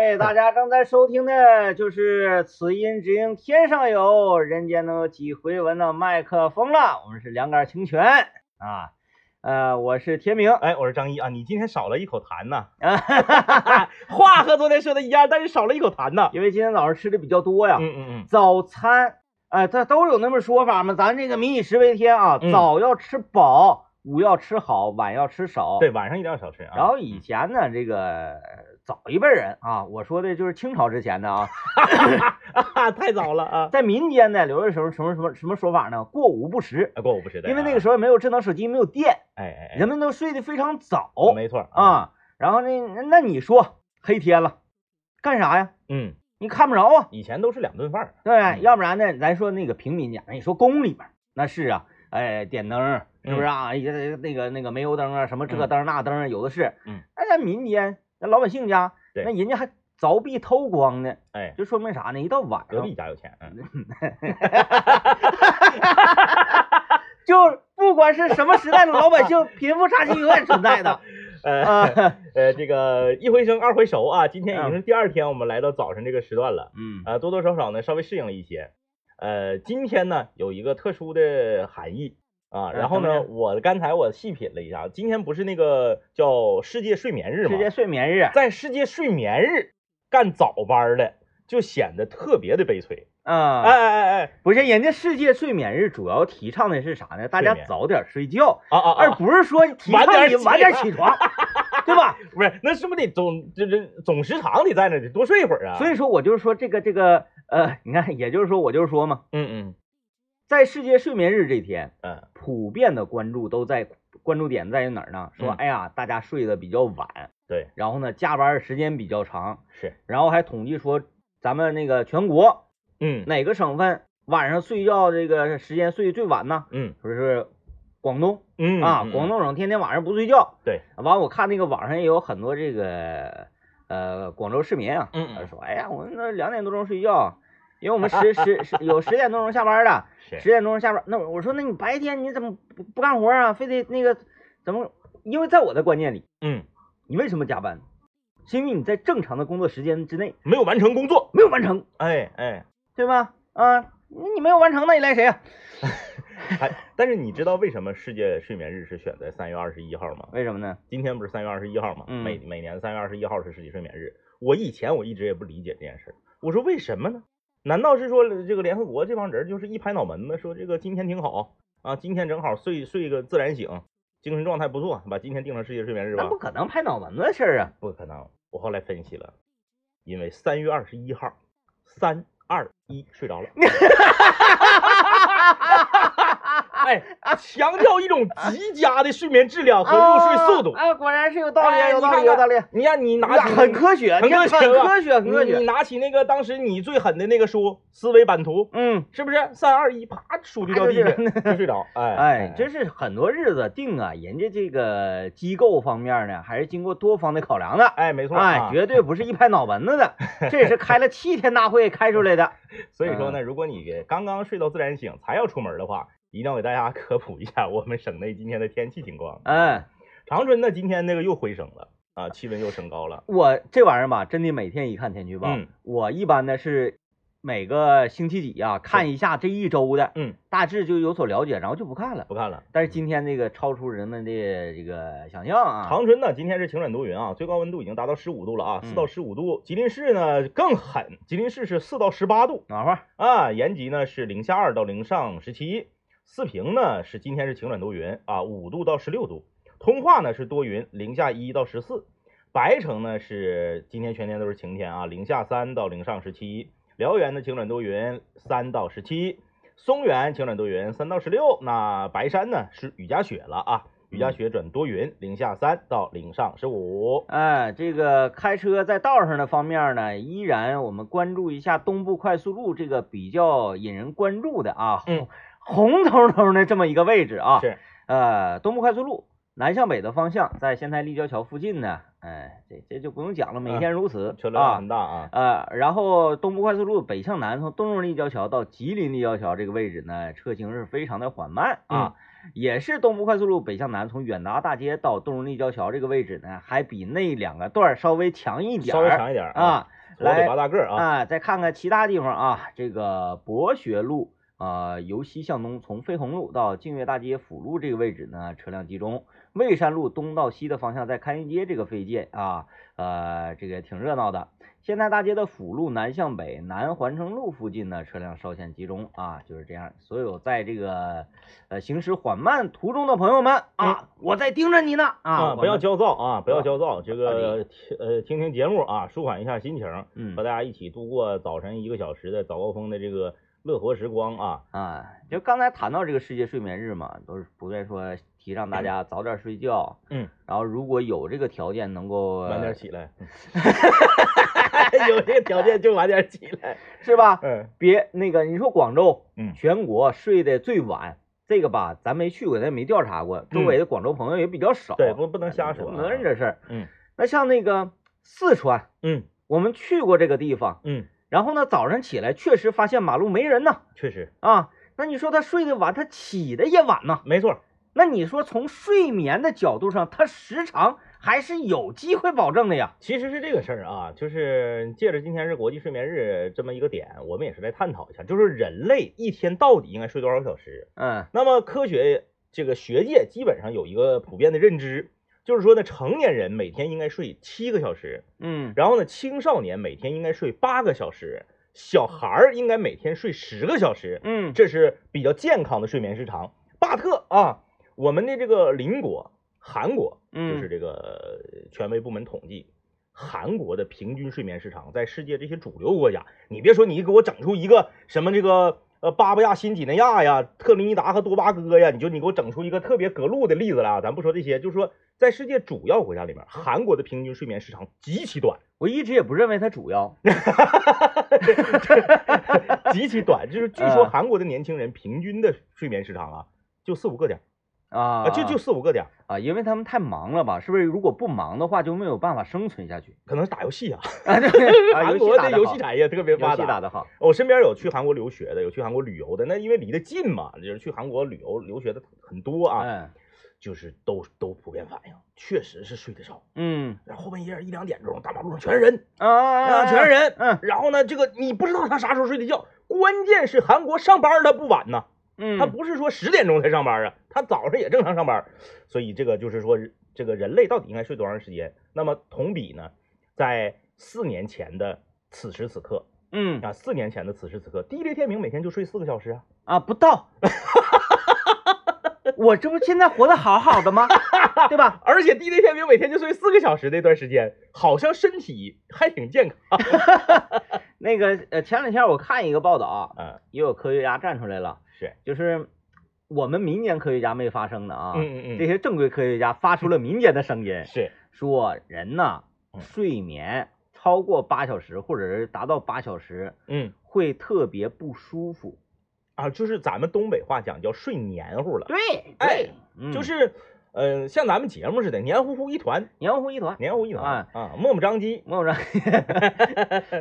哎，大家正在收听的就是“此音只应天上有，人间能有几回闻”的麦克风了。我们是两杆清泉啊，呃，我是天明，哎，我是张一啊。你今天少了一口痰呐，啊，话和昨天说的一样，但是少了一口痰呐。因为今天早上吃的比较多呀。嗯嗯嗯，早餐，哎，这都有那么说法嘛。咱这个民以食为天啊，嗯早要吃饱，午要吃好，晚要吃少。对，晚上一定要少吃啊。然后以前呢，这个早一辈人啊，我说的就是清朝之前的啊，啊，太早了啊。在民间呢，留的时候什么什么什么说法呢？过午不食，啊过午不食的，因为那个时候没有智能手机，没有电，哎哎哎，人们都睡得非常早没错，啊。然后呢，那你说黑天了，干啥呀？嗯，你看不着啊，以前都是两顿饭，对要不然呢，咱说那个平民家，你说宫里面那是啊，哎，点灯是不是啊？一个那个那个煤油灯啊，什么这嗯灯那灯有的是。嗯，那咱民间那老百姓家，对那人家还凿壁偷光呢，哎，就说明啥呢？一到晚上隔壁家有钱，嗯，就不管是什么时代的老百姓，贫富差距永远存在的。呃啊，呃，这个一回生二回熟啊，今天已经是第二天，我们来到早晨这个时段了，嗯呃，多多少少呢稍微适应了一些。呃，今天呢有一个特殊的含义啊，嗯然后呢，我刚才我细品了一下，今天不是那个叫世界睡眠日吗？世界睡眠日，在世界睡眠日干早班的，就显得特别的悲催。啊，哎哎哎哎，不是，人家世界睡眠日主要提倡的是啥呢？大家早点睡觉，啊啊而啊！不是说提倡晚点晚点起床，对吧？不是，那是不是得总这这总时长得在那，得多睡一会儿啊？所以说我就是说这个这个呃，你看，也就是说我就是说嘛，嗯嗯在世界睡眠日这天，嗯。普遍的关注都在关注点在于哪儿呢？说嗯。哎呀，大家睡得比较晚，对，然后呢加班时间比较长，是，然后还统计说咱们那个全国嗯。哪个省份晚上睡觉这个时间睡得最晚呢？嗯。说是广东嗯啊，嗯广。东省天天晚上不睡觉。对，完我看那个网上也有很多这个呃广州市民啊，嗯嗯。他说哎呀，我们那两点多钟睡觉，因为我们十十十有十点多钟下班的，十点多钟下班。那我说那你白天你怎么不不干活啊？非得那个怎么？因为在我的观念里，嗯，你为什么加班？是因为你在正常的工作时间之内没有完成工作，没有完成，哎哎，对吧？啊，你你没有完成，那你赖谁啊？还但是你知道为什么世界睡眠日是选在三月二十一号吗？为什么呢？今天不是三月二十一号吗？嗯每每年三月二十一号是世界睡眠日。我以前我一直也不理解这件事儿，我说为什么呢？难道是说这个联合国这帮人就是一拍脑门子说这个今天挺好啊，今天正好睡睡个自然醒，精神状态不错，把今天定成世界睡眠日吧那不？可能拍脑门子的事儿啊！不可能，我后来分析了，因为三月二十一号，三二一睡着了。哎，强调一种极佳的睡眠质量和入睡速度。啊，啊果然是有道理，哎有道理，有道理。你看，你拿起很科学，很科学很科学，很科学。你你拿起那个当时你最狠的那个书《思维版图》，嗯，是不是三二一，啪，书就掉地上，就睡着。哎 哎，真是很多日子定啊，人家这个机构方面呢，还是经过多方的考量的。哎，没错，哎，啊绝对不是一拍脑门子的，这也是开了七天大会开出来的。所以说呢，如果你刚刚睡到自然醒才要出门的话，一定要给大家 科普一下我们省内今天的天气情况。嗯，长春呢，今天那个又回升了啊，气温又升高了。我这玩意儿吧，真的每天一看天气预报，嗯我一般呢是每个星期几呀、看一下这一周的，嗯，大致就有所了解，然后就不看了。不看了。但是今天这个超出人们的这个想象啊，长春呢，今天是晴转多云啊，最高温度已经达到十五度了啊，嗯四到十五度。吉林市呢更狠，吉林市是四到十八度暖和，啊，延吉呢是零下二到零上十七，四平呢是今天是晴转多云啊，五度到十六度，通化呢是多云，零下一到十四，白城呢是今天全天都是晴天啊，零下三到零上十七，辽源呢晴转多云，三到十七，松原晴转多云，三到十六，那白山呢是雨夹雪了啊。雨夹雪转多云，零下三到零上十五。哎，这个开车在道上的方面呢，依然我们关注一下东部快速路这个比较引人关注的啊，嗯 红彤彤的这么一个位置啊，是，呃，东部快速路南向北的方向，在仙台立交桥附近呢，哎，这这就不用讲了，每天如此、车流量啊很。大啊。呃，然后东部快速路北向南，从东荣立交桥到吉林立交桥这个位置呢，车行是非常的缓慢啊。也是东部快速路北向南，从远达大街到东荣立交桥这个位置呢，还比那两个段稍微强一点儿，稍微强一点儿啊。来拔大个啊，再看看其他地方啊，这个博学路啊、由西向东，从飞鸿路到净月大街辅路这个位置呢，车辆集中。蔚山路东到西的方向，在开云街这个附近啊，呃，这个挺热闹的。现代大街的辅路南向北，南环城路附近呢，车辆稍显集中啊，就是这样。所有在这个呃行驶缓慢途中的朋友们啊，我在盯着你呢啊，啊，不要焦躁啊，不要焦躁，这个呃听听节目啊，舒缓一下心情，嗯和大家一起度过早晨一个小时的早高峰的这个乐活时光啊。啊，就刚才谈到这个世界睡眠日嘛，都是普遍说提倡大家早点睡觉，嗯，然后如果有这个条件能够晚点起来，有这个条件就晚点起来。是吧？嗯别那个你说广州，嗯全国睡得最晚，这个吧，咱没去过，咱也没调查过，周围的广州朋友也比较少，嗯对，不不能瞎说啊。没人这事儿。嗯那像那个四川，嗯我们去过这个地方，嗯，然后呢，早上起来确实发现马路没人呐，确实啊，那你说他睡得晚，他起的也晚呐。没错。那你说从睡眠的角度上，他时长还是有机会保证的呀？其实是这个事儿啊，就是借着今天是国际睡眠日这么一个点，我们也是来探讨一下，就是人类一天到底应该睡多少个小时？嗯那么科学这个学界基本上有一个普遍的认知，就是说呢，成年人每天应该睡七个小时，嗯。然后呢，青少年每天应该睡八个小时，小孩儿应该每天睡十个小时，嗯。这是比较健康的睡眠时长。巴特啊，我们的这个邻国韩国，嗯。就是这个权威部门统计，韩国的平均睡眠时长在世界这些主流国家，你别说你给我整出一个什么这个呃巴布亚新几内亚呀、特立尼达和多巴哥呀，你就你给我整出一个特别隔路的例子来啊，咱不说这些，就是说在世界主要国家里面，韩国的平均睡眠时长极其短，我一直也不认为它主要。极其短，就是据说嗯韩国的年轻人平均的睡眠时长啊，就四五个点儿啊啊，就就四五个点儿，啊，因为他们太忙了吧？是不是？如果不忙的话，就没有办法生存下去可能是打游戏啊。啊。韩国的游戏产业特别发达游戏打。得好。我身边有去韩国留学的，有去韩国旅游的，那因为离得近嘛，就是去韩国旅游留学的很多啊，嗯就是都都普遍反映，确实是睡得少。嗯然后后半夜一两点钟，大马路上全是人啊啊，全是。人。嗯然后呢，这个你不知道他啥时候睡的觉，关键是韩国上班他不晚呐，嗯，他不是说十点钟才上班啊，他早上也正常上班，所以这个就是说，这个人类到底应该睡多长时间？那么同比呢，在四年前的此时此刻嗯啊，四年前的此时此刻，地雷天明每天就睡四个小时啊，啊，不到。我这不现在活得好好的吗？对吧？而且地雷天明每天就睡四个小时那段时间，好像身体还挺健康。那个呃，前两天我看一个报道啊，嗯，也有科学家站出来了，是，就是我们民间科学家没发声的啊，嗯嗯嗯。这些正规科学家发出了民间的声音，是，说人呐嗯。睡眠超过八小时或者是达到八小时嗯。会特别不舒服。啊，就是咱们东北话讲叫睡黏糊了，对，哎，嗯。就是，呃，像咱们节目似的，黏糊糊一团，黏糊糊一团。黏糊一团啊啊，磨磨张鸡，我说，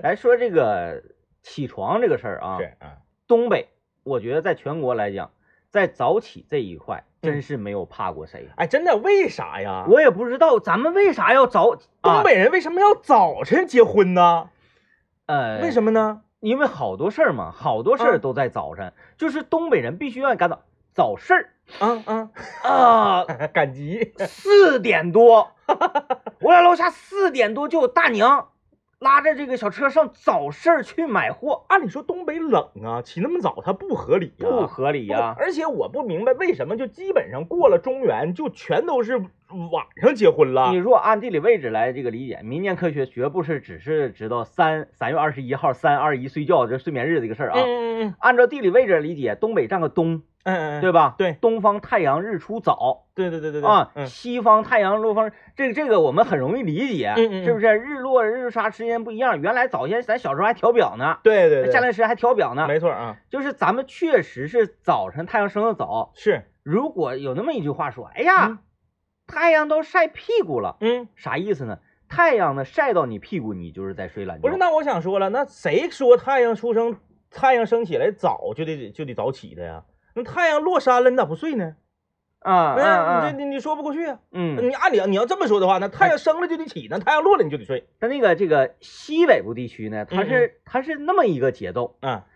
来说这个起床这个事儿啊，是啊，东北，我觉得在全国来讲，在早起这一块嗯真是没有怕过谁。哎，真的，为啥呀？我也不知道咱们为啥要早，东北人为什么要早晨结婚呢？啊、呃，为什么呢？因为好多事儿嘛，好多事儿嗯都在早晨，就是东北人必须要干早早事儿啊啊，啊，赶集，四点多，我俩楼下四点多就有大娘拉着这个小车上早市儿去买货，按理说东北冷啊，起那么早它不合理呀、不合理呀、不而且我不明白为什么就基本上过了中原就全都是晚上结婚了你。如果按地理位置来这个理解，民间科学绝不是只是知道三三月二十一号三二一睡觉这睡眠日这个事儿啊。嗯嗯按照地理位置理解，东北占个东，嗯嗯，对吧？对。东方太阳日出早。对对对对对。啊，嗯。西方太阳落方，这个这个我们很容易理解，嗯是不是？日落日杀时间不一样，原来早先咱小时候还调表呢，对对对，夏令时还调表呢，没错啊，就是咱们确实是早晨太阳升得早。是，如果有那么一句话说，哎呀，嗯。太阳都晒屁股了，嗯，啥意思呢？太阳呢晒到你屁股，你就是在睡懒觉。不是，那我想说了，那谁说太阳出生，太阳升起来早就得就得早起的呀？那太阳落山了，你咋不睡呢？啊你这你你说不过去啊。嗯，你按理你要这么说的话，那太阳升了就得起，那太阳落了你就得睡。但那个这个西北部地区呢，它嗯是它是那么一个节奏，啊，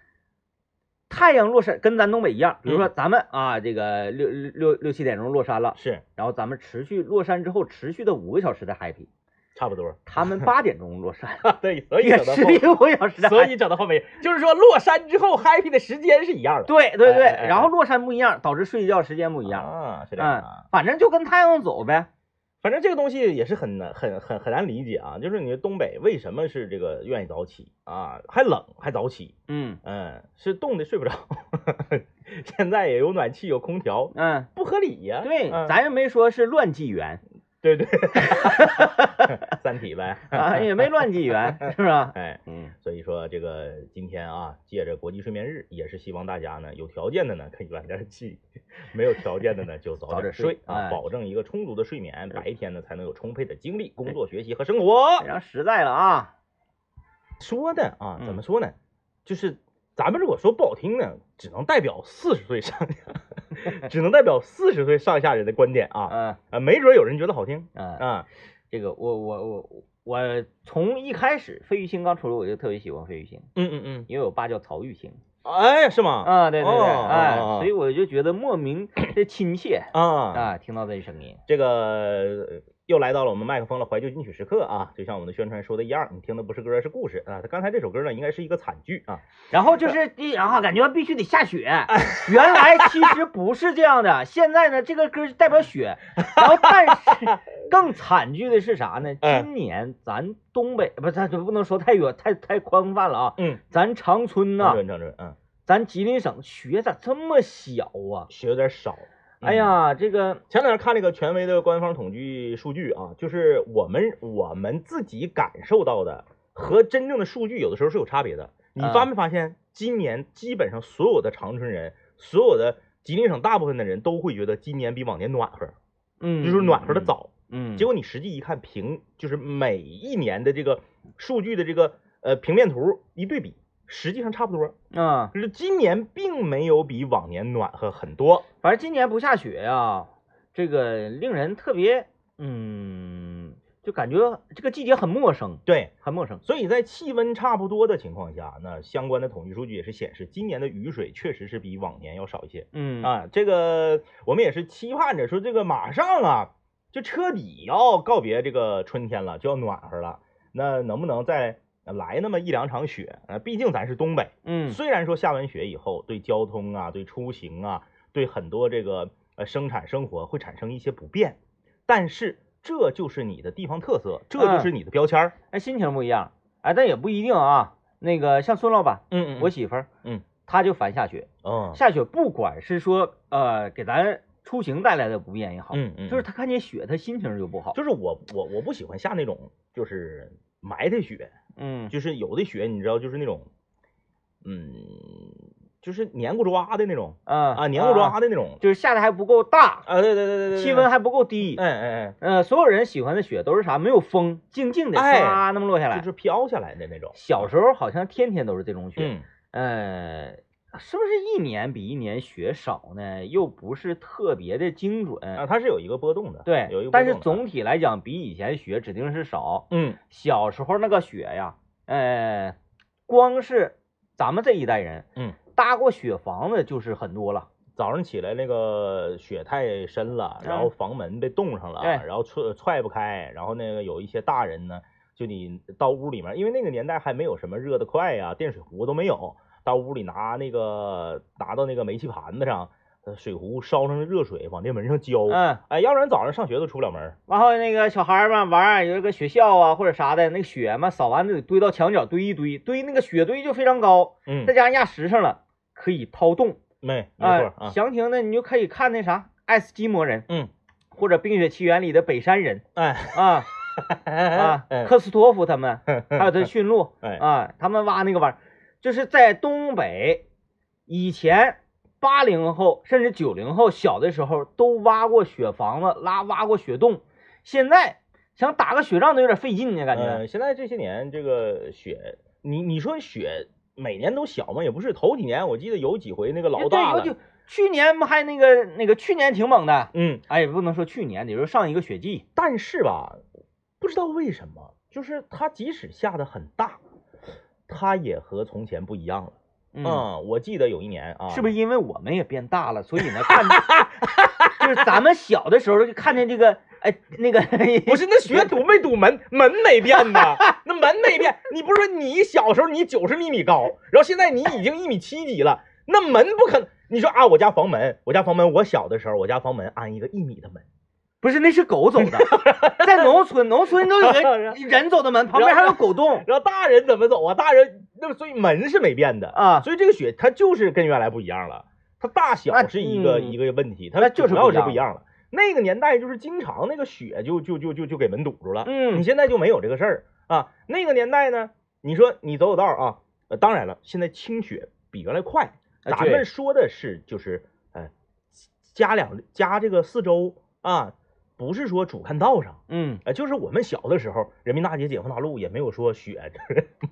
太阳落山跟咱东北一样，比如说嗯咱们啊，这个六六六六七点钟落山了，是然后咱们持续落山之后持续的五个小时的 happy，差不多。他们八点钟落山，对，所以也整到后持续五个小时所以整到后面，就是说落山之后 happy 的时间是一样的。对对对，哎哎哎然后落山不一样，导致睡觉时间不一样，啊，是这样嗯啊。，反正就跟太阳走呗，反正这个东西也是很难、很很很难理解啊。就是你东北为什么是这个愿意早起啊？还冷还早起，嗯嗯，是冻的睡不着。现在也有暖气有空调，嗯，不合理呀、对，嗯咱也没说是乱纪元对对，三体呗。啊，也没乱纪元，是不是？哎，嗯所以说这个今天啊，借着国际睡眠日，也是希望大家呢有条件的呢可以晚点起，没有条件的呢就早早点点睡哎啊，保证一个充足的睡眠，是白天呢才能有充沛的精力工作、学习和生活。非常实在了啊，说的啊，嗯怎么说呢？就是咱们如果说不好听呢，只能代表四十岁上下，只能代表四十岁上下人的观点啊。嗯啊，没准有人觉得好听嗯，啊。这个我我我我从一开始费玉清刚出来，我就特别喜欢费玉清，嗯嗯嗯，因为我爸叫曹玉清哎，是吗？啊，对对对，哦哎，所以我就觉得莫名的亲切啊，啊，听到这声音，这个呃又来到了我们麦克风的怀旧金曲时刻啊，就像我们的宣传说的一样，你听的不是歌是故事啊。他刚才这首歌呢，应该是一个惨剧啊。然后就是第，然后感觉必须得下雪，原来其实不是这样的，现在呢这个歌代表雪，然后但是更惨剧的是啥呢？哎今年咱东北不是咱不能说太远太太宽泛了啊，嗯，咱长春呐、长春，长春，嗯，咱吉林省雪咋这么小啊？雪有点少。嗯。哎，呀，这个前两天看那个权威的官方统计数据啊，就是我们我们自己感受到的和真正的数据有的时候是有差别的。你嗯发没发现，今年基本上所有的长春人，所有的吉林省大部分的人都会觉得今年比往年暖和，嗯，就是暖和的早。嗯，结果你实际一看平，就是每一年的这个数据的这个呃平面图一对比，实际上差不多。啊，就是今年并没有比往年暖和很多。反正今年不下雪呀，这个令人特别，嗯，就感觉这个季节很陌生，对，很陌生。所以在气温差不多的情况下，那相关的统计数据也是显示，今年的雨水确实是比往年要少一些嗯啊。这个我们也是期盼着说，这个马上啊，就彻底要告别这个春天了，就要暖和了。那能不能再来那么一两场雪？呃，毕竟咱是东北，嗯虽然说下完雪以后，对交通啊、对出行啊、对很多这个呃生产生活会产生一些不便，但是这就是你的地方特色，这就是你的标签儿。哎，心情不一样，哎，但也不一定啊。那个像孙老板，嗯我媳妇儿，嗯，她就烦下雪，嗯下雪不管是说呃给咱出行带来的不便也好，嗯嗯，就是她看见雪，她心情就不好。就是我我我不喜欢下那种就是埋汰雪，嗯就是有的雪你知道就是那种，嗯，就是黏糊抓的那种啊啊，黏糊抓的那种就是下的还不够大，啊，对对对对对，气温还不够低。哎哎呃，所有人喜欢的雪都是啥？没有风，静静的哎唰那么落下哎，来就。是飘下来的那种。小时候好像天天都是这种雪，嗯，呃，是不是一年比一年雪少呢？又不是特别的精准。啊，它是有一个波动的，对，有一个波但是总体来讲，比以前雪指定是少。嗯小时候那个雪呀，呃，光是咱们这一代人，嗯，搭过雪房子就是很多了。早上起来那个雪太深了，然后房门被冻上了，对然后踹踹不开，然后那个有一些大人呢，就你到屋里面，因为那个年代还没有什么热的快呀、电水壶都没有，到屋里拿那个拿到那个煤气盘子上，呃水壶烧上热水往那门上浇，嗯，哎，要不然早上上学都出不了门。然后那个小孩儿嘛玩儿，有一个学校啊或者啥的，那个雪嘛扫完就得堆到墙角堆一堆，堆那个雪堆就非常高，嗯再，加上压实上了，可以掏洞。没没哎错啊，详情呢你就可以看那啥爱斯基摩人，嗯，或者《冰雪奇缘》里的北山人哎。啊。啊，哎。科斯托夫他们，还有他驯鹿哎。啊，他们挖那个玩意儿，就是在东北以前。八零后甚至九零后小的时候都挖过雪房子，拉挖过雪洞，现在想打个雪仗都有点费劲呢，感觉。呃，现在这些年这个雪，你你说雪每年都小吗？也不是，头几年我记得有几回那个老，大了去年不还那个那个去年挺猛的，嗯，哎，也不能说去年，得说上一个雪季，但是吧，不知道为什么，就是它即使下的很大，它也和从前不一样了。嗯，我记得有一年啊，是不是因为我们也变大了，所以呢，看就是咱们小的时候就看见这个，哎，那个不是那学 堵没堵门，门没变呐，那门没变。你不是说你小时候你九十厘米高，然后现在你已经一米七几了，那门不可能。你说啊，我家房门，我家房门，我小的时候我家房门安一个一米的门，不是那是狗走的，在农村，农村都有个 人走的门，旁边还有狗洞。然后大人怎么走啊？大人那所以门是没变的。啊，所以这个雪它就是跟原来不一样了，它大小是一个、嗯。一个问题，它那就是主要是不一样。了。那个年代就是经常那个雪就就就就就给门堵住了，嗯。你现在就没有这个事儿。啊。那个年代呢，你说你走走道啊，呃，当然了，现在清雪比原来快，咱们说的是就是呃加两加这个四周啊，不是说主干道上。嗯呃，就是我们小的时候，人民大街、解放大路也没有说雪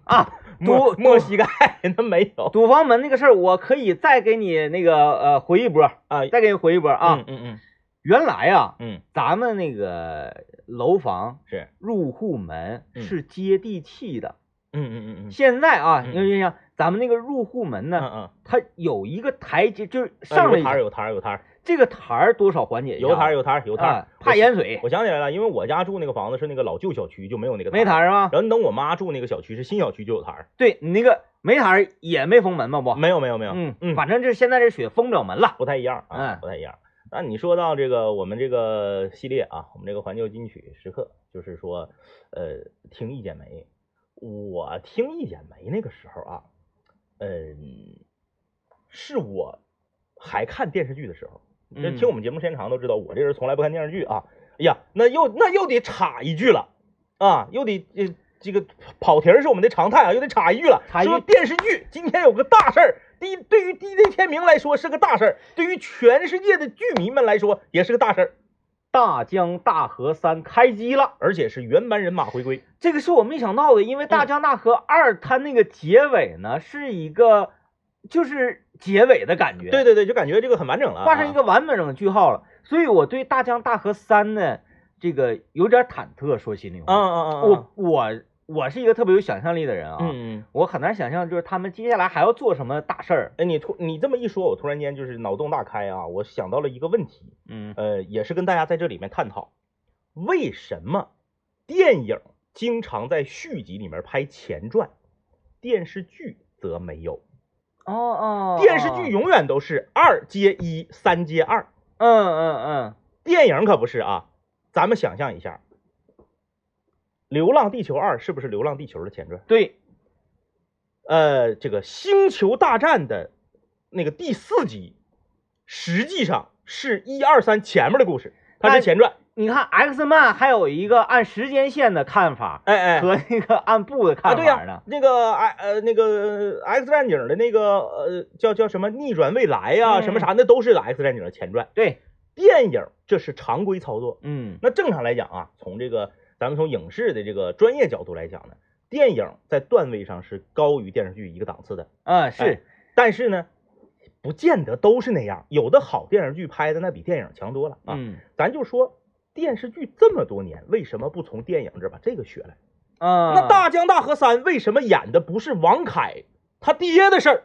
啊，没堵没膝盖，那没有堵房门那个事儿，我可以再给你那个呃回一波，啊再给你回一波啊。嗯嗯嗯原来啊，嗯咱们那个楼房是入户门嗯是接地气的，嗯嗯嗯嗯现在啊，嗯你就像咱们那个入户门嗯呢，嗯嗯，它有一个台阶，就是上有台儿有台儿有台儿这个台儿多少缓解一下有台儿有台儿有台儿啊，怕淹水，我想起来了，因为我家住那个房子是那个老旧小区，就没有那个没台儿。儿吗？然后等我妈住那个小区是新小区就有台儿，对你那个没台儿也没封门吗不？没有没有没有，嗯嗯，反正就是现在这雪封不了门了。不太一样啊，嗯不太一样。那你说到这个我们这个系列啊，我们这个怀旧金曲时刻，就是说，呃，听一剪梅，我听一剪梅那个时候啊，嗯，是我还看电视剧的时候。听我们节目时间长都知道，我这人从来不看电视剧啊。哎呀，那又那又得插一句了啊，又得这这个跑题儿是我们的常态啊，又得插一句了。说电视剧今天有个大事儿，第一对于 DJ 天明来说是个大事儿，对于全世界的剧迷们来说也是个大事儿，大江大河三开机了，而且是原班人马回归。这个是我没想到的，因为《大江大河二》它那个结尾呢是一个就是结尾的感觉，对，对对，就感觉这个很完整了啊，画上一个完整的句号了。所以我对《大江大河三》呢这个有点忐忑，说心里嗯话，嗯嗯，我我我是一个特别有想象力的人啊，嗯嗯。我很难想象就是他们接下来还要做什么大事儿，哎，你突你这么一说，我突然间就是脑洞大开啊！我想到了一个问题，嗯呃，也是跟大家在这里面探讨，为什么电影经常在续集里面拍前传，电视剧则没有？哦哦，电视剧永远都是二接一，三接二，嗯嗯嗯，电影可不是啊！咱们想象一下，《流浪地球二》是不是《流浪地球》的前传？对，呃，这个《星球大战》的那个第四集，实际上是一二三前面的故事，它是前传。你看 X 曼还有一个按时间线的看法哎哎，和那个按部的啊，看对呀、法呢，那个哎呃那个 X 战警的那个呃叫叫什么逆转未来呀、嗯什么啥，那都是 X 战警的前传。对，电影这是常规操作。嗯那正常来讲啊，从这个咱们从影视的这个专业角度来讲呢，电影在段位上是高于电视剧一个档次的。啊是。哎但是呢，不见得都是那样，有的好电视剧拍的那比电影强多了啊。嗯咱就说电视剧这么多年，为什么不从电影这儿把这个学来？啊，那大江大河三为什么演的不是王凯他爹的事儿？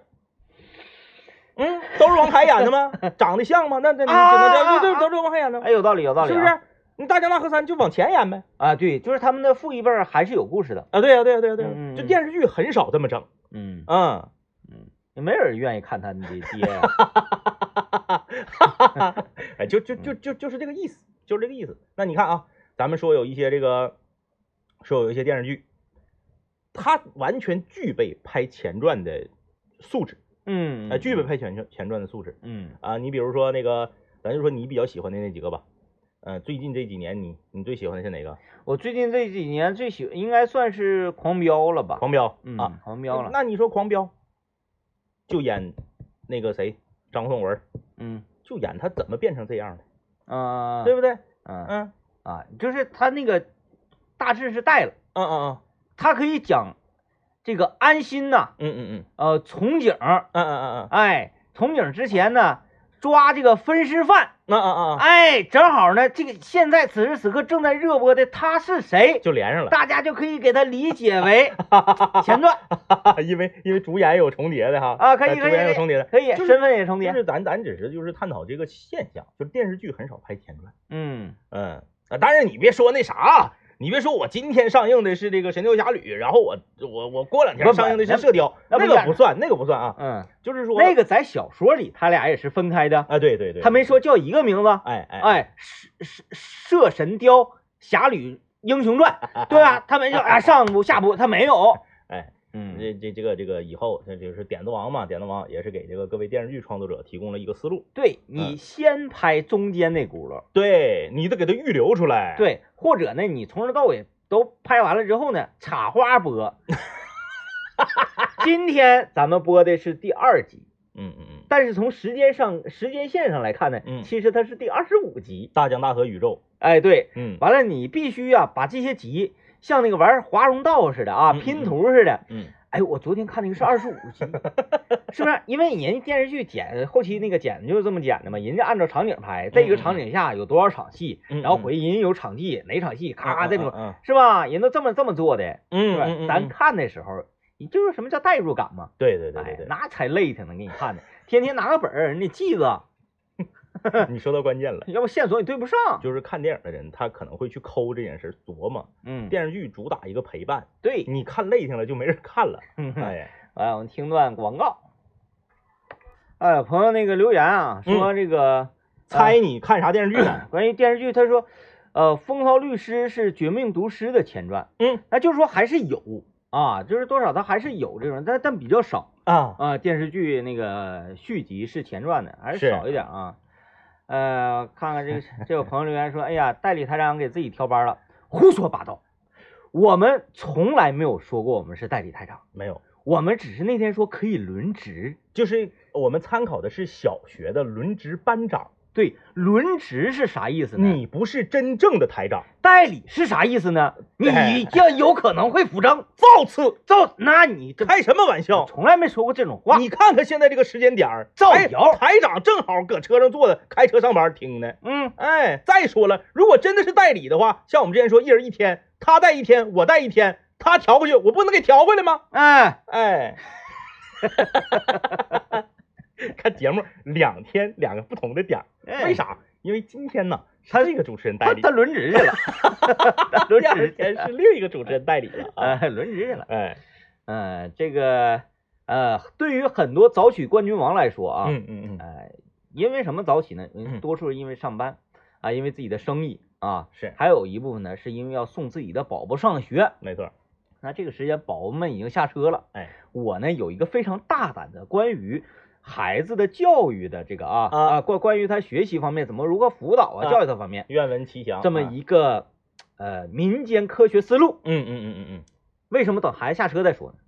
嗯，都是王凯演的吗？长得像吗？那那你只能啊这样，啊对对，都是王凯演的吗哎，有道理有道理，是不？是？你大江大河三就往前演呗。啊，对，就是他们的父一辈儿还是有故事的，啊，对呀、对呀、对呀、对呀、嗯嗯嗯就电视剧很少这么整。嗯嗯，嗯，也没人愿意看他的爹呀，哎，就就就就就是这个意思，就是这个意思。那你看啊，咱们说有一些这个，说有一些电视剧，它完全具备拍前传的素质，嗯，呃，具备拍前传前传的素质嗯啊。你比如说那个，咱就说你比较喜欢的那几个吧，呃，最近这几年你你最喜欢的是哪个？我最近这几年最喜应该算是狂飙了吧？狂飙嗯啊，，狂飙了，那你说狂飙，就演那个谁张颂文，嗯就演他怎么变成这样的，啊，对不对？嗯。嗯。啊，就是他那个大致是带了，嗯嗯嗯。他可以讲这个安心呐，嗯嗯嗯。呃，从警，嗯嗯嗯嗯。哎，从警之前呢，抓这个分尸犯。那啊啊，哎，正好呢，这个现在此时此刻正在热播的他是谁，就连上了，大家就可以给他理解为 前传。因为因为主演有重叠的哈啊，可以主可以可以演有重叠的，可以，身份也重叠。就是咱咱只是就是探讨这个现象，就是电视剧很少拍前传，嗯，嗯啊，但是你别说那啥，你别说我今天上映的是这个《神雕侠侣》，然后我我我过两天上映的是《射雕》，那个不算，那个不算啊，嗯，就是说那个在小说里他俩也是分开的，啊，对对对，他没说叫一个名字。哎哎哎，射射射神雕侠侣英雄传，对吧？他没说啊上部下部，他没有。哎，嗯，这这这个这个以后这就是点子王嘛，点子王也是给这个各位电视剧创作者提供了一个思路，对你先拍中间那轱辘，对你得给它预留出来，，对，或者呢，你从头到尾都拍完了之后呢，插花播。今天咱们播的是第二集，嗯嗯嗯，但是从时间上时间线上来看呢，嗯其实它是第二十五集。大江大河宇宙，哎，对，嗯。完了你必须啊把这些集像那个玩华容道似的啊，拼图似的。嗯哎，我昨天看那个是二十五集，是不是？因为人家电视剧剪后期那个剪就是这么剪的嘛，人家按照场景拍，这个场景下有多少场戏，嗯然后回人有场记哪场戏，咔这种嗯是吧？人都这么这么做的，是吧？嗯嗯，咱看的时候，你就是什么叫代入感嘛？对对对对哎，对，那才累挺呢，给你看的，天天拿个本儿，你得记着，你说到关键了。要不线索你对不上。就是看电影的人，他可能会去抠这件事儿，琢磨。嗯，电视剧主打一个陪伴，对，你看累挺了就没人看了。嗯哎，来，我们听段广告。哎，朋友那个留言啊，说这个、猜你看啥电视剧呢？关于电视剧，他说，呃，《风骚律师》是《绝命毒师》的前传，嗯，那就是说还是有啊，就是多少他还是有这种，但但比较少啊，啊。电视剧那个续集是前传的，还是是少一点啊。呃，看看这个这有朋友留言说，哎呀，代理台长给自己挑班了，胡说八道，我们从来没有说过我们是代理台长，没有，我们只是那天说可以轮值。就是我们参考的是小学的轮值班长，对，轮值是啥意思呢？你不是真正的台长，代理是啥意思呢？你这有可能会扶正，造次，造，那你这开什么玩笑？从来没说过这种话。你看看现在这个时间点儿，台造谣台长正好搁车上坐着，开车上班听呢。嗯，哎，再说了，如果真的是代理的话，像我们之前说，一人一天，他带一天，我带一天，他调过去，我不能给调回来吗？哎，哎，看节目两天两个不同的点儿，哎为啥？因为今天呢，他这个主持人代理，他他轮值去了，他轮值天是另一个主持人代理了啊。哎，轮值去了。哎，嗯，这个呃，对于很多早起冠军王来说啊，嗯嗯嗯，哎，因为什么早起呢？嗯多数是因为上班啊，因为自己的生意啊，是还有一部分呢是因为要送自己的宝宝上学。没错。那这个时间，宝宝们已经下车了。哎，我呢有一个非常大胆的关于孩子的教育的这个啊啊啊关关于他学习方面怎么如何辅导啊啊教育他方面愿闻其详。这么啊一个呃民间科学思路。嗯嗯嗯嗯嗯，为什么等孩子下车再说呢？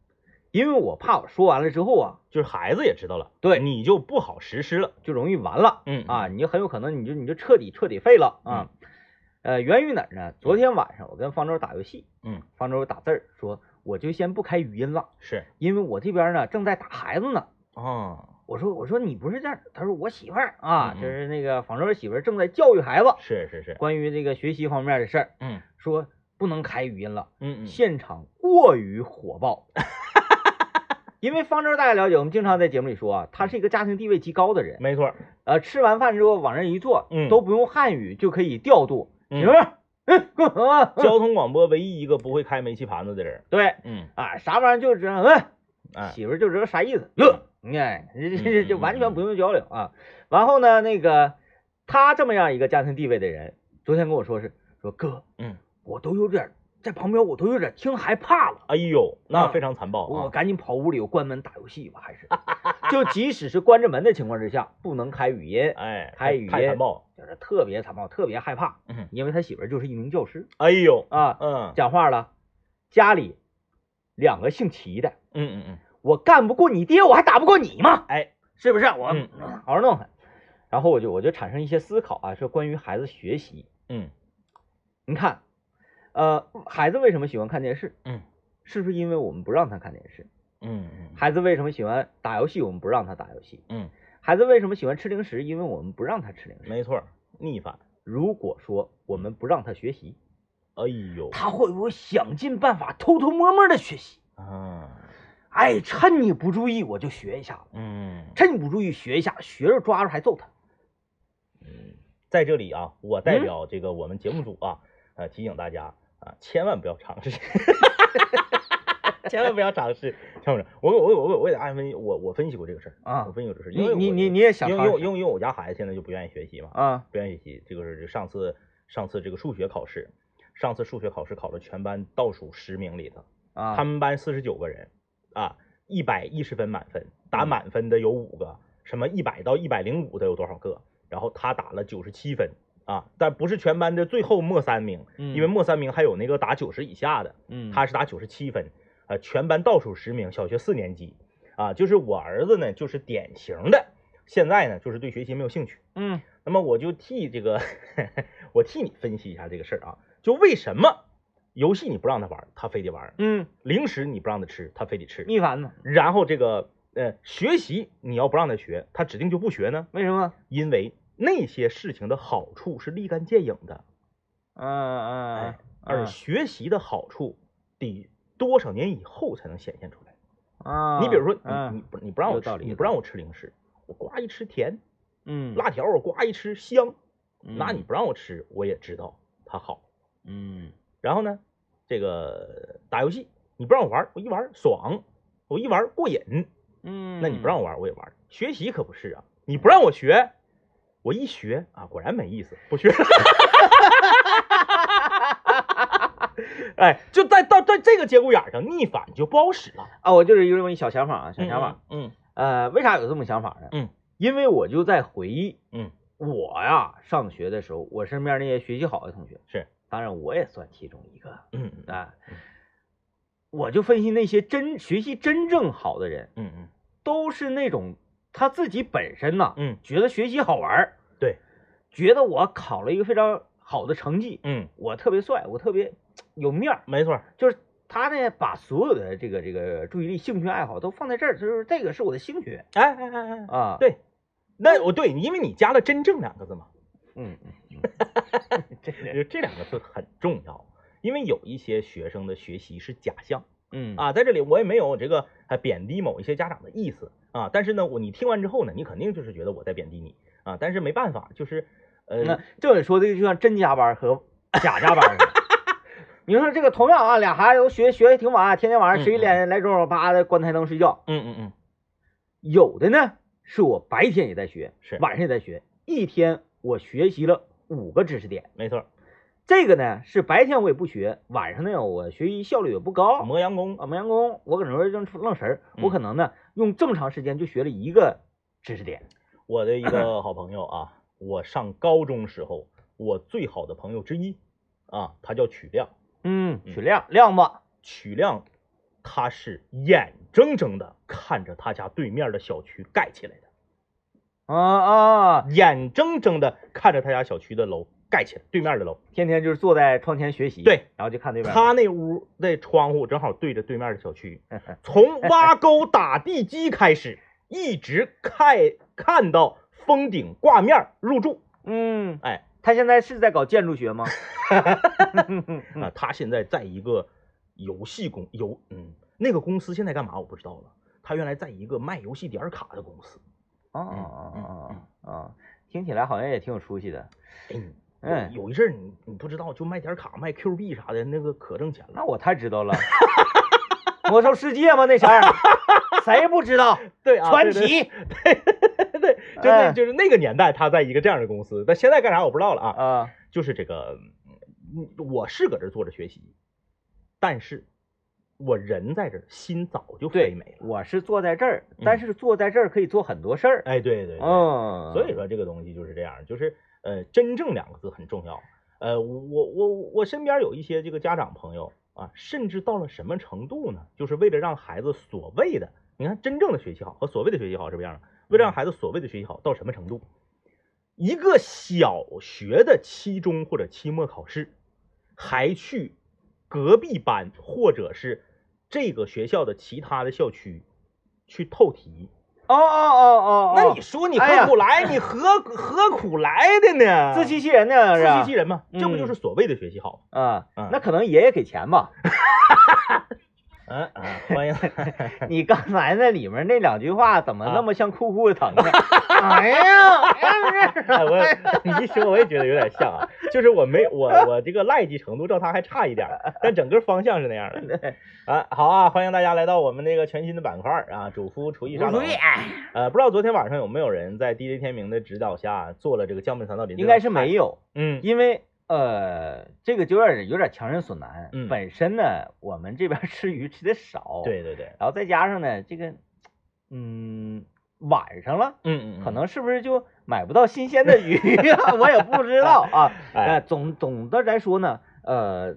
因为我怕我说完了之后啊，就是孩子也知道了，对你就不好实施了。就容易完了嗯啊，，你就很有可能你就你就彻底彻底废了啊。呃，源于哪儿呢？昨天晚上我跟方舟打游戏，嗯，方舟打字儿说，我就先不开语音了，是因为我这边呢正在打孩子呢。哦，我说我说你不是这样，他说我媳妇儿啊，嗯嗯。就是那个方舟的媳妇儿正在教育孩子，是是是，关于这个学习方面的事儿，嗯。说不能开语音了，嗯嗯，现场过于火爆。因为方舟大家了解，我们经常在节目里说啊，他是一个家庭地位极高的人，没错，呃，吃完饭之后往那一坐，嗯都不用汉语就可以调度，嗯。媳妇儿，嗯，嗯交通广播唯一一个不会开煤气盘子的人。对，嗯，啊，啥玩意儿就知道，嗯，哎，媳妇儿就知道啥意思，哟，你看，这这这完全不用交流啊。然后呢，那个他这么样一个家庭地位的人，昨天跟我说是说哥，嗯，我都有点在旁边，我都有点听害怕了。哎呦，那啊非常残暴啊！我赶紧跑屋里，我关门打游戏吧，还是就即使是关着门的情况之下，不能开语音，哎，开语音太残暴。就是特别残暴，特别害怕，嗯，因为他媳妇儿就是一名教师哎呦，啊，嗯讲话了，家里两个姓齐的，嗯嗯嗯，我干不过你爹，我还打不过你吗？哎，是不是？我嗯好好弄他。然后我就我就产生一些思考啊，说关于孩子学习，嗯你看，呃，孩子为什么喜欢看电视？嗯，是不是因为我们不让他看电视？嗯嗯孩子为什么喜欢打游戏？我们不让他打游戏。嗯孩子为什么喜欢吃零食？因为我们不让他吃零食。没错，逆反。如果说我们不让他学习，哎呦，他会不会想尽办法偷偷摸摸的学习？啊，哎，趁你不注意我就学一下子，嗯。趁你不注意学一下，学着抓着还揍他。嗯，在这里啊，我代嗯？表这个我们节目组啊，呃，提醒大家啊，千万不要尝试，千万不要尝试，千万不要。我我我我我给大家分析，我我分析过这个事儿啊。我分析过这个事儿，因为你你你也想因为因为因为因为我家孩子现在就不愿意学习嘛，啊？不愿意学习，这个是上次上次这个数学考试，上次数学考试考了全班倒数十名里头，啊，他们班四十九个人啊，一百一十分满分，打嗯。满分的有五个，什么一百到一百零五的有多少个？然后他打了九十七分啊，但不是全班的最后末三名，嗯。因为末三名还有那个打九十以下的，嗯，他是打九十七分，呃，全班倒数十名，小学四年级。啊，就是我儿子呢，就是典型的，现在呢就是对学习没有兴趣。嗯。那么我就替这个，我替你分析一下这个事儿啊，就为什么游戏你不让他玩，他非得玩；嗯，零食你不让他吃，他非得吃。逆反呢？然后这个呃学习你要不让他学，他指定就不学呢？为什么？因为那些事情的好处是立竿见影的，嗯嗯而学习的好处得多少年以后才能显现出来。啊，你比如说，你嗯你不你不让我吃你不让我吃零食，我呱一吃甜，嗯，辣条我呱一吃香，嗯那你不让我吃，我也知道它好。嗯然后呢，这个打游戏你不让我玩，我一玩爽，我一玩过瘾。嗯，那你不让我玩，我也玩。学习可不是啊，你不让我学，我一学啊，果然没意思，不学。哎，就在到在这个节骨眼上，逆反就不好使了。啊，我就是有这么一小想法啊，小想法。嗯呃，为啥有这么想法呢？嗯，因为我就在回忆嗯我呀上学的时候，我身边那些学习好的同学，是，当然我也算其中一个嗯嗯啊嗯。我就分析那些真学习真正好的人，嗯嗯都是那种他自己本身呢，嗯觉得学习好玩儿，对，觉得我考了一个非常好的成绩，嗯，我特别帅，我特别有面儿，没错儿。就是他呢把所有的这个这个注意力、兴趣爱好都放在这儿，就是这个是我的兴趣哎哎哎哎，啊。，对，那我对，因为你加了“真正”两个字嘛，嗯嗯嗯，这这这两个字很重要，因为有一些学生的学习是假象。嗯啊，在这里我也没有这个呃贬低某一些家长的意思啊，但是呢，我你听完之后呢，你肯定就是觉得我在贬低你啊，但是没办法，就是呃那这么说的就像真加班和假加班似的。你说这个同样啊，俩孩子都学学的挺晚，天天晚上十一点来钟叭的关台灯睡觉。嗯嗯嗯有的呢是我白天也在学，是晚上也在学，一天我学习了五个知识点。没错，这个呢是白天我也不学，晚上呢我学习效率也不高。磨洋工啊，磨洋工，我搁那儿正愣神儿，嗯我可能呢用这么长时间就学了一个知识点。我的一个 好朋友啊，我上高中时候我最好的朋友之一啊，他叫曲亮，嗯，嗯许亮亮吧，曲亮他是眼睁睁的看着他家对面的小区盖起来的。啊啊，眼睁睁的看着他家小区的楼盖起来，对面的楼，天天就是坐在窗前学习，对，然后就看对面。他那屋的窗户正好对着对面的小区，从挖沟打地基开始，一直看看到封顶挂面入住。嗯，哎，他现在是在搞建筑学吗？啊，他现在在一个游戏公游，嗯，那个公司现在干嘛我不知道了。他原来在一个卖游戏点卡的公司。啊啊啊啊啊！听起来好像也挺有出息的。哎，嗯有有一阵儿你你不知道，就卖点卡、卖 Q 币啥的，那个可挣钱了。那我太知道了。魔兽世界吗？那前儿 谁不知道？对啊，传奇对奇 对，就那哎就是那个年代，他在一个这样的公司，但现在干啥我不知道了啊。啊，就是这个，嗯我是搁这坐着学习，但是我人在这儿，心早就飞没，了。我是坐在这儿，嗯但是坐在这儿可以做很多事儿。哎，对对对，嗯，所以说这个东西就是这样，就是呃，真正两个字很重要。呃，我我我身边有一些这个家长朋友啊，甚至到了什么程度呢？就是为了让孩子所谓的，你看真正的学习好和所谓的学习好是不一样的。为了让孩子所谓的学习好到什么程度？一个小学的期中或者期末考试，还去隔壁班或者是这个学校的其他的校区去透题，哦哦哦哦，那你说你何苦来？你何何苦来的呢？自欺欺人呢，自欺欺人嘛，这不就是所谓的学习好？啊嗯，那可能爷爷给钱吧。嗯 嗯，欢迎。你刚才那里面那两句话怎么那么像酷酷的疼呢？哎呀，哎，我你一说我也觉得有点像啊，就是我没我我这个赖叽程度照他还差一点儿，但整个方向是那样的。啊，好啊，欢迎大家来到我们这个全新的板块儿啊，主夫厨艺沙龙不注意。，哎呃，不知道昨天晚上有没有人在 DJ 天明的指导下做了这个酱焖三道鳞？应该是没。有，嗯因为呃，这个就有点有点强人所难。嗯本身呢，我们这边吃鱼吃的少，，对对对，然后再加上呢，这个嗯，晚上了。嗯嗯，可能是不是就买不到新鲜的鱼了？我也不知道啊。哎呃，总总的来说呢，呃，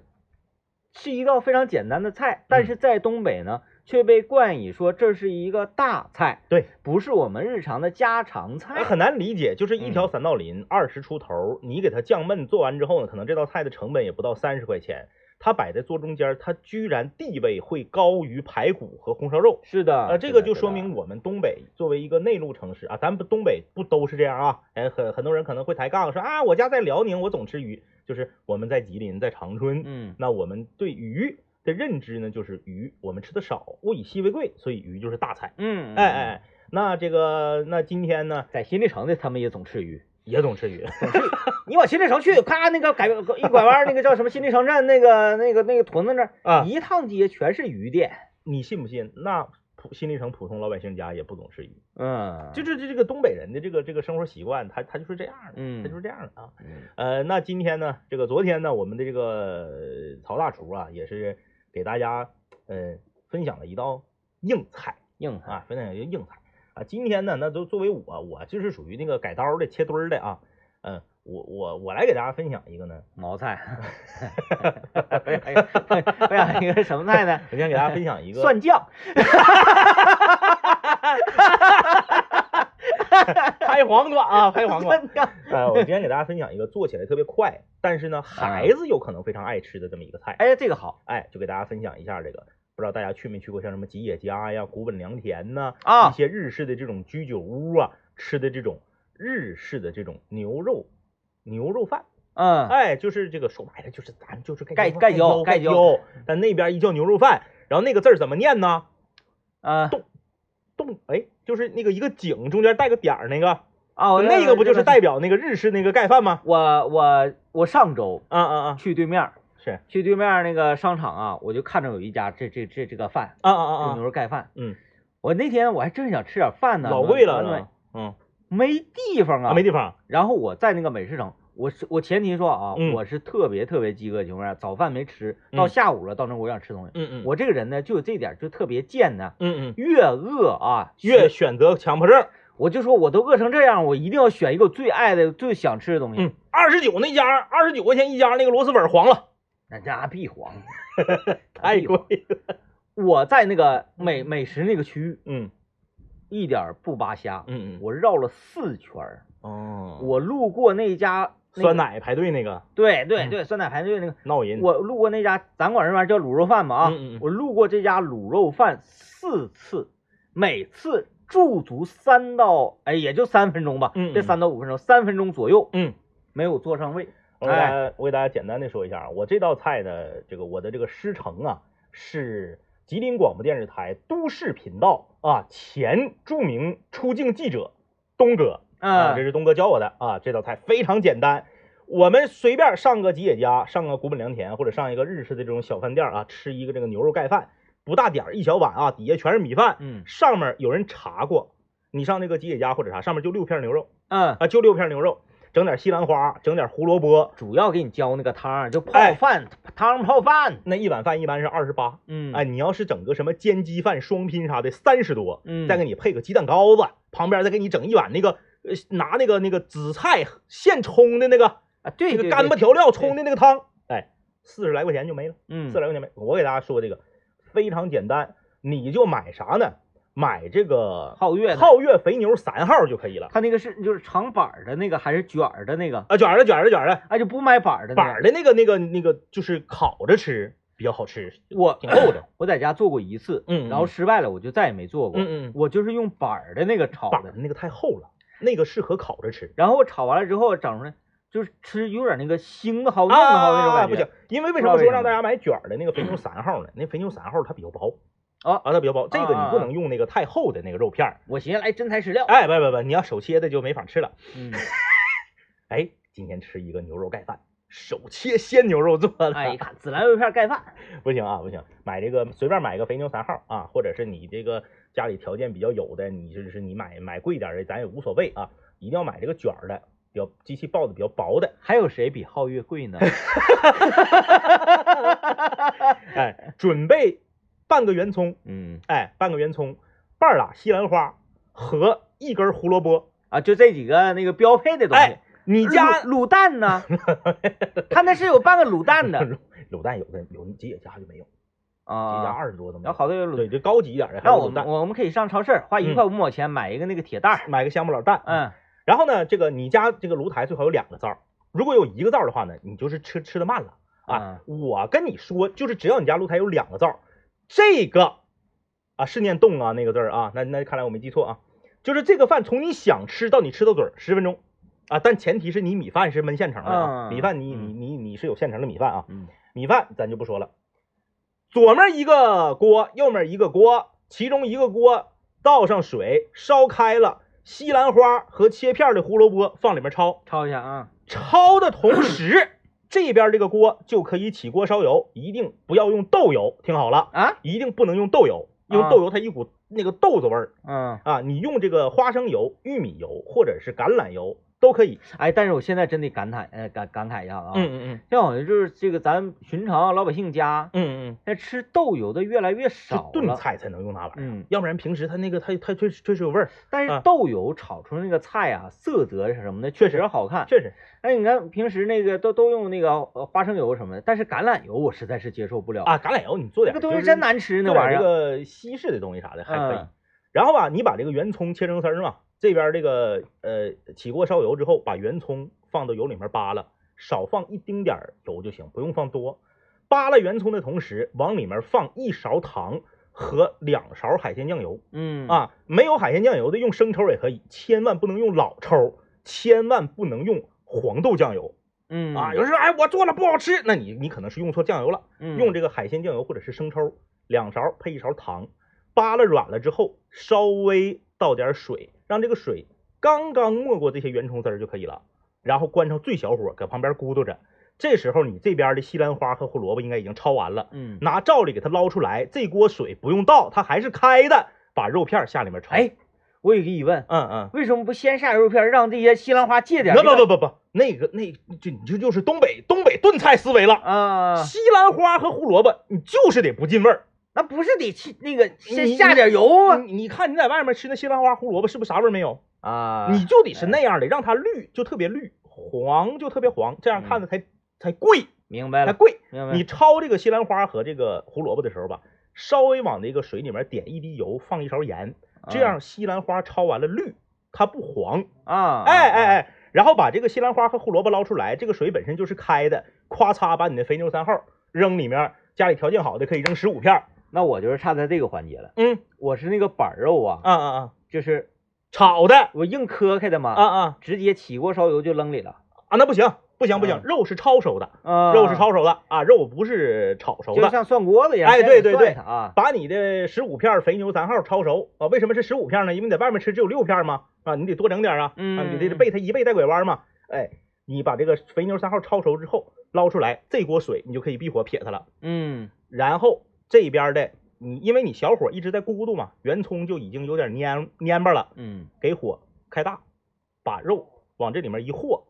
是一道非常简单的菜，但嗯是在东北呢，却被冠以说这是一个大菜，对，不是我们日常的家常哎菜。很难理解，就是一嗯条三道鳞，二十出头，你给它酱焖做完之后呢，可能这道菜的成本也不到三十块钱，它摆在桌中间，它居然地位会高于排骨和红烧肉。是的，呃，这个就说明我们东北作为一个内陆城市啊，咱们东北不都是这样啊？哎，很很多人可能会抬杠说啊，我家在辽宁，我总吃鱼，就是我们在吉林，在长春，嗯那我们对鱼的认知呢，就是鱼我们吃的少，物以稀为贵，所以鱼就是大菜。嗯，哎哎，哎，那这个那今天呢在新立城的他们也总吃鱼。也总吃鱼，你往新立城去，咔那个改一拐弯，那个叫什么新立城站，那个那个那个屯子那儿啊一趟街全是鱼店。你信不信？那普新立城普通老百姓家也不总吃鱼，嗯，就是这这个东北人的这个这个生活习惯，他他就是这样的，嗯他就是这样的啊。嗯呃，那今天呢，这个昨天呢，我们的这个呃曹大厨啊，也是给大家呃分享了一道硬菜硬菜啊，分享一个硬菜啊。今天呢，那都作为我，我就是属于那个改刀的、切墩儿的啊。嗯、我我我来给大家分享一个呢，毛菜 分享一个什么菜呢？我今天给大家分享一个 蒜酱。拍黄瓜啊，拍黄瓜。蒜酱。呃，我今天给大家分享一个做起来特别快，但是呢，孩子有可能非常爱吃的这么一个菜。哎，这个好哎，就给大家分享一下这个，不知道大家去没去过像什么吉野家呀、古本良田呐啊、一啊，些日式的这种居酒屋啊，吃的这种日式的这种牛肉牛肉饭。嗯，哎，就是这个说白了就是咱就是盖盖盖浇盖盖浇，但那边一叫牛肉饭，然后那个字儿怎么念呢？啊动哎，就是那个一个井中间带个点儿那个，啊，那个不就是？代表那个日式那个盖饭吗？我我我上周嗯嗯嗯，去对面儿，是去对面那个商场啊，我就看着有一家这这这这个饭，啊啊啊这牛啊，肉盖饭。嗯，我那天我还真想吃点饭呢，老贵了嗯没地方啊，啊，没地方，然后我在那个美食城，我是我前提说啊，嗯我是特别特别饥饿的情况下，早饭没吃，到嗯下午了，到那我想吃东西。嗯嗯，我这个人呢，就有这点，就特别贱呢。嗯嗯，越饿啊，越选择强迫症，我就说我都饿成这样，我一定要选一个我最爱的、最想吃的东西。嗯，二十九那家，二十九块钱一家那个螺蛳粉黄了，那家必黄，太。贵了，我在那个美美食那个区域，嗯一点不扒瞎，嗯嗯，我绕了四圈儿。哦，我路过那家酸，奶排队那个嗯对对对，酸奶排队那个，闹人，我路过那家，咱管这玩意儿叫卤肉饭吧啊，我路过这家卤肉饭四次，每次驻足三到哎也就三分钟吧，这三到五分钟，三分钟左右嗯。没有坐上位。我给大家，我给大家简单的说一下啊，我这道菜的这个我的这个师承啊，是吉林广播电视台都市频道啊前著名出镜记者东哥啊，这嗯是东哥教我的啊。这道菜非常简单，我们随便上个吉野家，上个古本良田，或者上一个日式的这种小饭店啊，吃一个这个牛肉盖饭，不大点儿一小碗啊，底下全是米饭，嗯。上面有人查过，你上那个吉野家或者啥，上面就六片牛肉嗯，啊，就六片牛肉，整点西兰花，整点胡萝卜，主要给你浇那个汤，就泡哎饭汤泡饭。那一碗饭一般是二十八。嗯，哎，你要是整个什么煎鸡饭、双拼啥的，三十多，嗯，再给你配个鸡蛋糕子，旁边再给你整一碗那个，呃，拿那个那个紫菜现冲的那个啊，对对这个干巴，调料冲的那个汤，哎，四十来块钱就没了，嗯四十来块钱没。我给大家说这个非常简单，你就买啥呢？买这个皓月，皓月肥牛三号就可以了。它那个是就是长板儿的那个还是卷儿的那个？啊，卷儿的卷儿的卷儿的啊，就不买板儿的那个板儿的那个那个那个就是烤着吃，比较好吃，我挺厚的。我在家做过一次，嗯嗯然后失败了，我就再也没做过。嗯嗯，我就是用板儿的那个炒的，板的那个太厚了，那个适合烤着吃。然后我炒完了之后整出来就是吃有点那个腥的好硬的好那种感觉。啊不行，因为为什么说让大家买卷儿的那个肥牛三号呢？那肥牛三号它比较薄啊啊，它比较薄，这个你不能用那个太厚的那个肉片儿。我寻思来真材实料。哎，不不不，你要手切的就没法吃了。嗯，哎，今天吃一个牛肉盖饭，手切鲜牛肉做的。哎，一看孜然肉片盖饭，不行啊，不行，买这个随便买个肥牛三号啊，或者是你这个家里条件比较有的，你就是你买买贵点儿的，咱也无所谓啊，一定要买这个卷儿的，比较机器爆的比较薄的。还有谁比皓月贵呢？哎，准备半个圆葱，嗯哎，半个圆葱，半拉西兰花和一根胡萝卜。啊，就这几个那个标配的东西。哎，你家卤卤蛋呢？他那是有半个卤蛋的卤蛋有的有，吉野家就没有，姐家啊。二十多都没有。然后好多有卤，对，这高级一点的还那我我们可以上超市花一嗯块五毛钱买一个那个铁蛋。买个香不老蛋。嗯然后呢，这个你家这个炉台最好有两个灶，如果有一个灶的话呢，你就是吃吃的慢了啊。我跟你说，就是只要你家炉台有两个灶儿，这个啊是念动啊那个字儿啊，那那看来我没记错啊，就是这个饭从你想吃到你吃到嘴儿十分钟啊，但前提是你米饭是焖现成的米饭你嗯。你你你是有现成的米饭啊，嗯。米饭咱就不说了，左面一个锅，右面一个锅，其中一个锅倒上水，烧开了，西兰花和切片的胡萝卜放里面焯，焯一下啊。焯的同时，这边这个锅就可以起锅烧油，一定不要用豆油，听好了，啊，一定不能用豆油，因为啊。豆油它一股那个豆子味儿。嗯，啊，你用这个花生油、玉米油或者是橄榄油都可以。哎，但是我现在真得感慨，呃，感感慨一下啊，嗯嗯嗯像好像就是这个咱寻常老百姓家，嗯嗯嗯，那吃豆油的越来越少了。炖菜才能用那玩意儿，嗯，要不然平时它那个它它确实确实有味儿，但是啊豆油炒出那个菜啊，色泽什么的确确实实好看。确实。哎，你看平时那个都都用那个呃花生油什么的，但是橄榄油我实在是接受不了，啊，橄榄油你做点这个东西真难吃，那玩意儿。这个西式的东西啥的还可以。嗯然后吧，你把这个圆葱切成丝儿嘛，这边这个呃起锅烧油之后，把圆葱放到油里面扒拉，少放一丁点儿油就行，不用放多。扒拉圆葱的同时，往里面放一勺糖和两勺海鲜酱油嗯，啊。没有海鲜酱油的用生抽也可以，千万不能用老抽，千万不能用黄豆酱油嗯啊。有人说，哎，我做了不好吃，那你你可能是用错酱油了。嗯用这个海鲜酱油或者是生抽，两勺配一勺糖，扒拉软了之后，稍微倒点水，让这个水刚刚没过这些圆葱丝儿就可以了。然后关上最小火，搁旁边咕嘟着。这时候你这边的西兰花和胡萝卜应该已经焯完了，嗯，拿罩里给它捞出来。这锅水不用倒，它还是开的，把肉片下里面焯。，哎，我有个疑问，嗯嗯，为什么不先下肉片，让这些西兰花借点？不不不不不，那个那就你这就是东北东北炖菜思维了。啊，西兰花和胡萝卜，你就是得不进味儿。那不是得去那个先下点油吗？你你看你在外面吃那西兰花、胡萝卜，是不是啥味儿没有？啊，你就得是那样的，让它绿就特别绿，黄就特别黄，这样看着才才贵，明白了，才贵。明白。你焯这个西兰花和这个胡萝卜的时候吧，稍微往那个水里面点一滴油，放一勺盐，这样西兰花焯完了绿，它不黄。啊，哎哎哎，然后把这个西兰花和胡萝卜捞出来，这个水本身就是开的，咵嚓把你的肥牛三号扔里面，家里条件好的可以扔十五片儿。那我就是差在这个环节了。嗯我是那个板肉啊，啊啊啊，就是炒的我硬磕开的嘛，啊啊直接起锅烧油就扔里了。啊，那不行不行不行嗯，肉是焯熟的。啊，肉是焯熟的啊，肉不是炒熟的。就像涮锅子一样。哎对对对啊，把你的十五片肥牛三号焯熟啊，为什么是十五片呢？因为你在外面吃只有六片嘛，啊，你得多整点啊，嗯啊，你得背它一背带拐弯嘛。哎，你把这个肥牛三号焯熟之后捞出来，这锅水你就可以闭火撇它了。嗯然后这边的你，因为你小火一直在咕嘟嘛，圆葱就已经有点蔫蔫巴了，嗯。给火开大，把肉往这里面一和，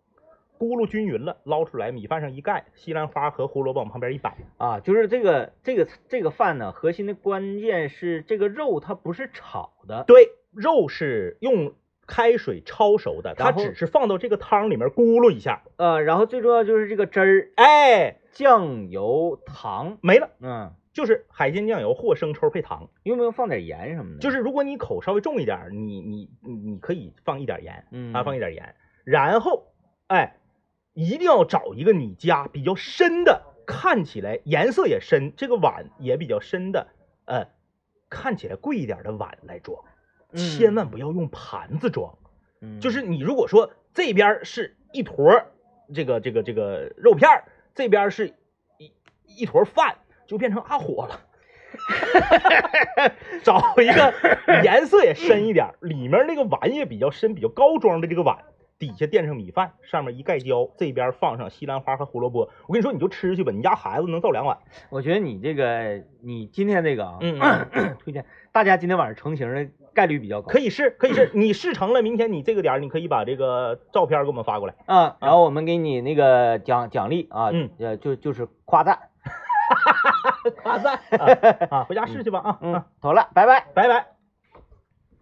咕噜均匀了，捞出来，米饭上一盖，西兰花和胡萝卜往旁边一摆。啊，就是这个这个这个饭呢，核心的关键是这个肉它不是炒的，对，肉是用开水焯熟的，它只是放到这个汤里面咕噜一下，呃，然后最重要就是这个汁儿，哎，酱油、糖，没了，嗯，就是海鲜酱油或生抽配糖。用不用放点盐什么的？就是如果你口稍微重一点儿，你你你你可以放一点盐嗯啊，放一点盐，然后哎，一定要找一个你家比较深的看起来颜色也深，这个碗也比较深的，呃，看起来贵一点的碗来装，千万不要用盘子装。嗯就是你如果说这边儿是一坨儿这个这个这个肉片儿，这边儿是一一坨饭，就变成阿火了。找一个颜色也深一点儿，里面那个碗也比较深、比较高装的这个碗，底下垫上米饭，上面一盖浇，这边放上西兰花和胡萝卜。我跟你说，你就吃去吧，你家孩子能造两碗。我觉得你这个，你今天这个啊，嗯 推荐大家今天晚上成型的概率比较高可以试，可以试。你试成了，明天你这个点儿，你可以把这个照片给我们发过来。啊。然后我们给你那个奖奖励啊，嗯，呃，就就是夸赞，夸赞啊 啊！回家试去吧啊！嗯啊，好了，拜拜。拜拜。